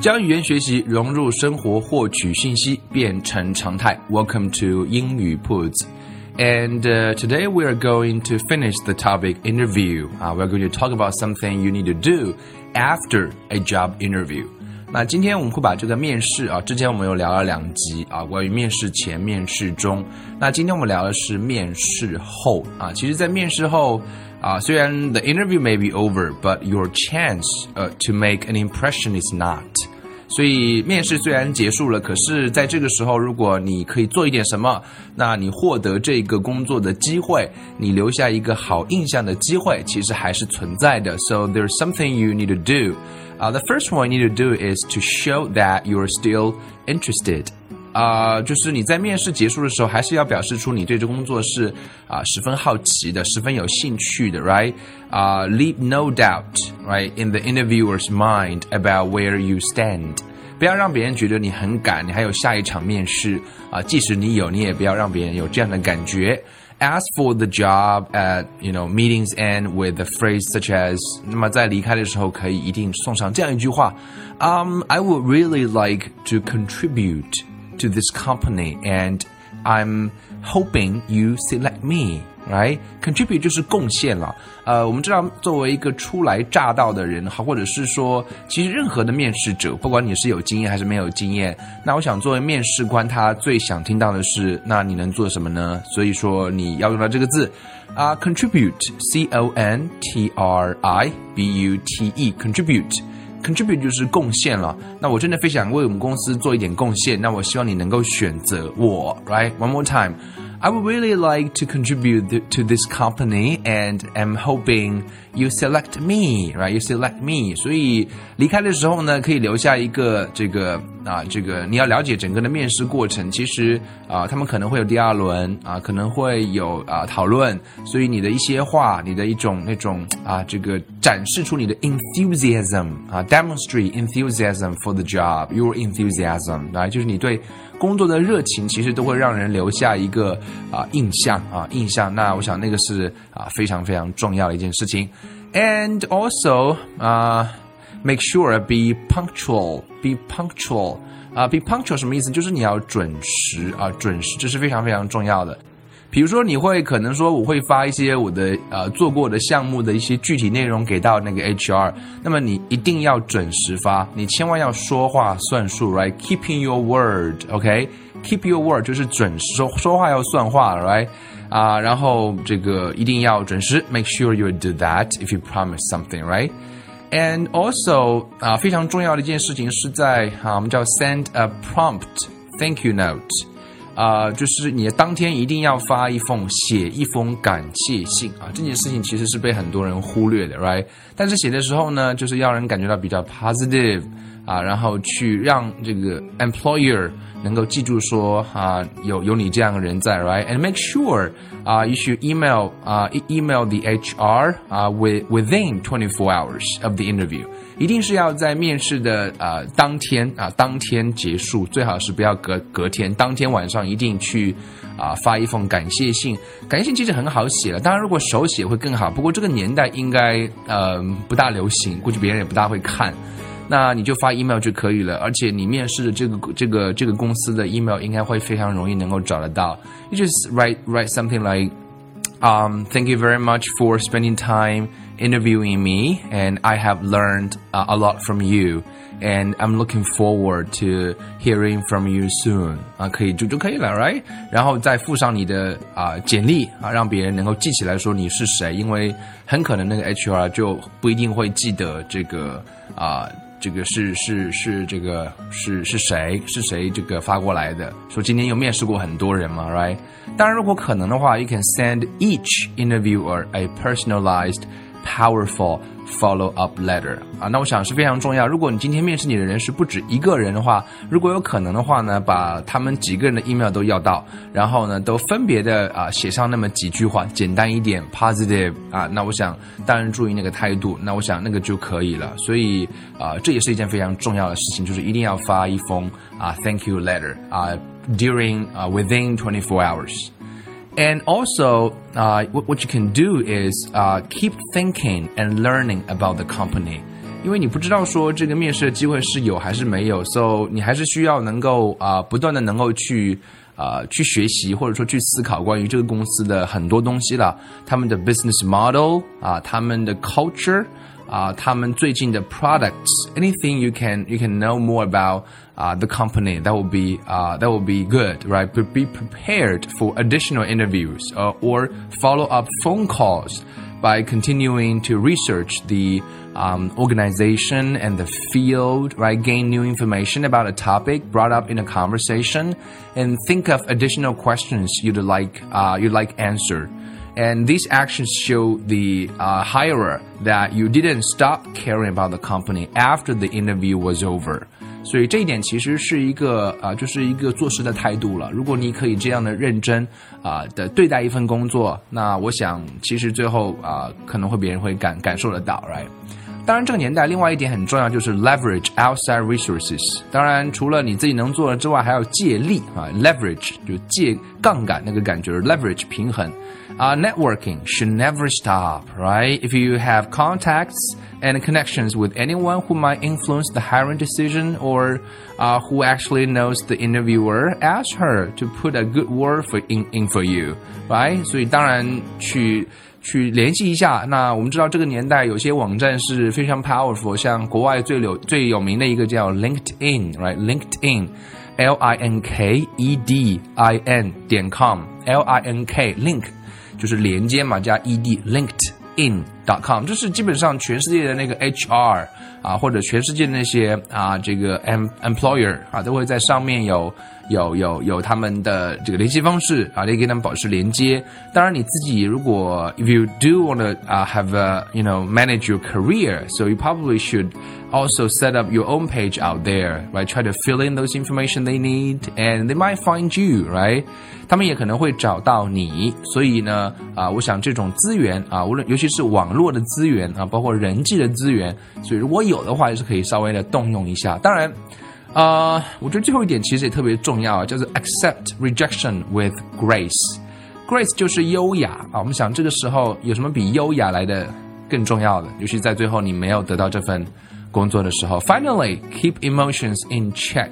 将语言学习融入生活，获取信息变成常态。Welcome to 英语 Puts. And today we are going to finish the topic interview. Uh, we are going to talk about something you need to do after a job interview. 那今天我们会把这个面试啊，之前我们有聊了两集啊，关于面试前、面试中。那今天我们聊的是面试后啊。其实，在面试后 啊，虽然 the interview may be over，but your chance 呃 to make an impression is not。所以面试虽然结束了，可是在这个时候，如果你可以做一点什么，那你获得这个工作的机会，你留下一个好印象的机会，其实还是存在的。So there's something you need to do. Uh, the first one you need to do is to show that you're still interested. 啊、呃，就是你在面试结束的时候，还是要表示出你对这工作是啊、呃、十分好奇的，十分有兴趣的，right？啊、呃、，leave no doubt，right in the interviewer's mind about where you stand。不要让别人觉得你很赶，你还有下一场面试啊、呃。即使你有，你也不要让别人有这样的感觉。Ask for the job at you know meetings end with a phrase such as，那么在离开的时候可以一定送上这样一句话，Um, I would really like to contribute to this company and I'm hoping you select me. Right, contribute 就是贡献了。呃，我们知道，作为一个初来乍到的人，哈，或者是说，其实任何的面试者，不管你是有经验还是没有经验，那我想作为面试官，他最想听到的是，那你能做什么呢？所以说，你要用到这个字啊，contribute，c o n t r i b u t e，contribute。 contribute 就是贡献了。那我真的非常为我们公司做一点贡献。那我希望你能够选择我，right？One more time. I would really like to contribute to this company, and am hoping you select me, right? You select me. 所以离开的时候呢，可以留下一个这个 啊，这个你要了解整个的面试过程。其实啊，他们可能会有第二轮啊，可能会有啊讨论。所以你的一些话，你的一种那种啊，这个展示出你的 enthusiasm 啊，demonstrate enthusiasm for the job, your enthusiasm，啊，就是你对。工作的热情其实都会让人留下一个啊印象啊印象。那我想那个是啊非常非常重要的一件事情。And also 啊、Make sure be punctual, be punctual 啊、，be punctual 什么意思？就是你要准时啊，准时，这是非常非常重要的。比如说，你会可能说，我会发一些我的呃做过的项目的一些具体内容给到那个 HR，那么你一定要准时发，你千万要说话算数，right？Keeping your word，OK？Keep your word 就是准时说说话要算话，right？啊，然后这个一定要准时，make sure you do that if you promise something, right？And also 啊，非常重要的一件事情是在啊，我们叫 send a prompt thank you note。啊、就是你当天一定要发一封写一封感谢信啊，这件事情其实是被很多人忽略的，right？但是写的时候呢，就是要人感觉到比较 positive 啊，然后去让这个 employer 能够记住说啊，有有你这样的人在，right？And make sure 啊，you should email 啊，email the HR 啊，with within twenty four hours of the interview。一定是要在面试的啊当天啊，当天结束，最好是不要隔隔天，当天晚上一定去啊发一封感谢信。感谢信其实很好写了，当然如果手写会更好，不过这个年代应该呃不大流行，估计别人也不大会看。那你就发 email 就可以了，而且你面试的这个这个这个公司的 email 应该会非常容易能够找得到。You just write write something like, um, thank you very much for spending time. interviewing me, and I have learned uh, a lot from you. And I'm looking forward to hearing from you soon. 啊，可以就就可以了，right？然后再附上你的啊简历啊，让别人能够记起来说你是谁，因为很可能那个 HR 就不一定会记得这个啊。 这个是是是这个是是谁是谁这个发过来的？说今天有面试过很多人嘛，right？当然，如果可能的话，you can send each interviewer a personalized, powerful follow up letter 啊。那我想是非常重要。如果你今天面试你的人是不止一个人的话，如果有可能的话呢，把他们几个人的 email 都要到，然后呢，都分别的啊写上那么几句话，简单一点，positive 啊。那我想当然注意那个态度，那我想那个就可以了。所以啊，这也是一件非常重要的事情，就是一定要发一封啊 thank you letter 啊。during 啊 within 24 hours. And also, uh, what, what, you can do is uh, keep thinking and learning about the company. 因为你不知道说这个面试的机会是有还是没有，so 你还是需要能够啊、呃、不断的能够去啊、呃、去学习或者说去思考关于这个公司的很多东西了，他们的 business model 啊、呃，他们的 culture 啊、呃，他们最近的 products，anything you can you can know more about uh, the company that will be uh, that will be good right but be prepared for additional interviews uh, or follow up phone calls by continuing to research the um, organization and the field right gain new information about a topic brought up in a conversation and think of additional questions you'd like uh, you'd like answered And these actions show the uh, hirer that you didn't stop caring about the company after the interview was over. 所以这一点其实是一个啊、呃，就是一个做事的态度了。如果你可以这样的认真啊、的对待一份工作，那我想其实最后啊、可能会别人会感感受得到，right？当然，这个年代另外一点很重要，就是 leverage outside resources。当然，除了你自己能做的之外，还要借力啊，leverage 就借杠杆那个感觉，leverage 平衡。Uh, networking should never stop, right? If you have contacts and connections with anyone who might influence the hiring decision or uh, who actually knows the interviewer, ask her to put a good word for in, in for you, right? 所以当然去去联系一下。那我们知道这个年代有些网站是非常 powerful，像国外最有最有名的一个叫 LinkedIn，right？LinkedIn。L I N K E D I N 点 com，L I N K link 就是连接嘛，加 e d LinkedIn dot com，就是基本上全世界的那个 HR 啊，或者全世界那些啊这个 em employer 啊，都会在上面有有有有他们的这个联系方式啊，可以跟他们保持连接。当然你自己如果 if you do want to uh, have a you know manage your career, so you probably should also set up your own page out there, right? Try to fill in those information they need, and they might find you, right? 他们也可能会找到你。所以呢，啊，我想这种资源啊，无论尤其是网络的资源啊，包括人际的资源，所以如果有的话，也是可以稍微的动用一下。当然。啊、uh,，我觉得最后一点其实也特别重要啊，叫做 accept rejection with grace。grace 就是优雅啊。我们想这个时候有什么比优雅来的更重要的？尤其在最后你没有得到这份工作的时候。Finally, keep emotions in check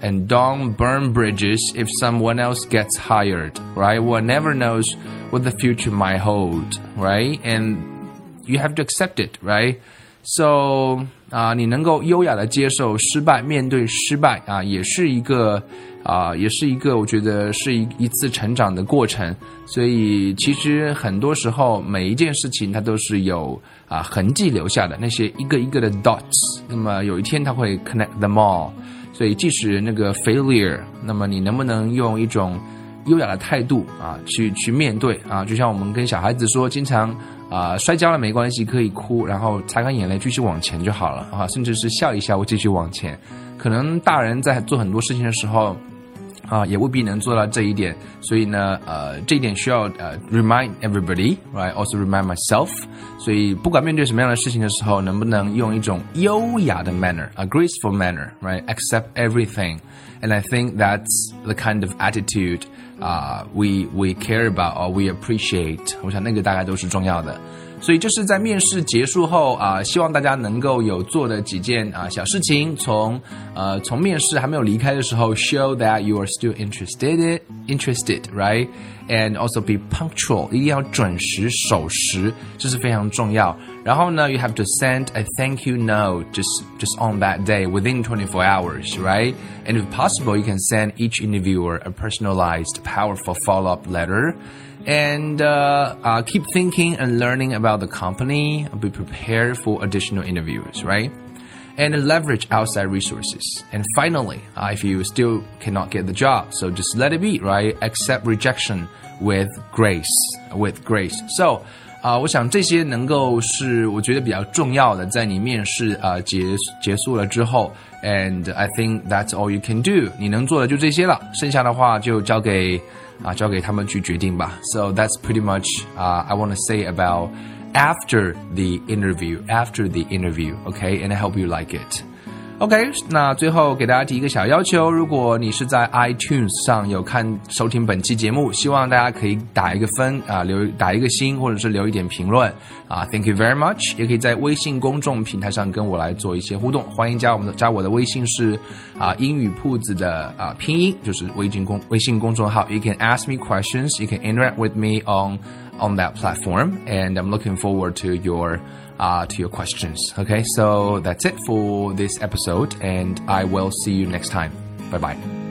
and don't burn bridges if someone else gets hired. Right? One never knows what the future might hold. Right? And you have to accept it. Right? So 啊、你能够优雅的接受失败，面对失败啊，也是一个啊、也是一个我觉得是一一次成长的过程。所以其实很多时候每一件事情它都是有啊、痕迹留下的，那些一个一个的 dots，那么有一天它会 connect them all。所以即使那个 failure，那么你能不能用一种优雅的态度啊去去面对啊？就像我们跟小孩子说，经常。啊、呃，摔跤了没关系，可以哭，然后擦干眼泪，继续往前就好了啊，甚至是笑一笑，我继续往前。可能大人在做很多事情的时候，啊，也未必能做到这一点。所以呢，呃，这一点需要呃 remind everybody，right？Also remind myself。所以不管面对什么样的事情的时候，能不能用一种优雅的 manner，a graceful manner，right？Accept everything。And I think that's the kind of attitude. 啊、uh,，we we care about or we appreciate，我想那个大概都是重要的。 所以这是在面试结束后啊、呃，希望大家能够有做的几件啊、呃、小事情，从呃从面试还没有离开的时候，show that you are still interested interested right and also be punctual，一定要准时守时，这是非常重要。然后呢，you have to send a thank you note just just on that day within 24 hours, right? And if possible, you can send each interviewer a personalized, powerful follow-up letter. And uh, uh, keep thinking and learning about the company. Be prepared for additional interviews, right? and leverage outside resources. And finally, uh, if you still cannot get the job, so just let it be, right? Accept rejection with grace, with grace. So. 啊、呃，我想这些能够是我觉得比较重要的，在你面试啊、呃、结结束了之后，and I think that's all you can do。你能做的就这些了，剩下的话就交给 啊交给他们去决定吧。So that's pretty much 啊、uh, I want to say about after the interview, after the interview, okay? And I hope you like it. OK，那最后给大家提一个小要求：如果你是在 iTunes 上有看收听本期节目，希望大家可以打一个分啊，留打一个星，或者是留一点评论啊。Thank you very much。也可以在微信公众平台上跟我来做一些互动，欢迎加我们的加我的微信是啊英语铺子的啊拼音就是微信公微信公众号。You can ask me questions. You can interact with me on on that platform, and I'm looking forward to your uh, to your questions. Okay, so that's it for this episode, and I will see you next time. Bye bye.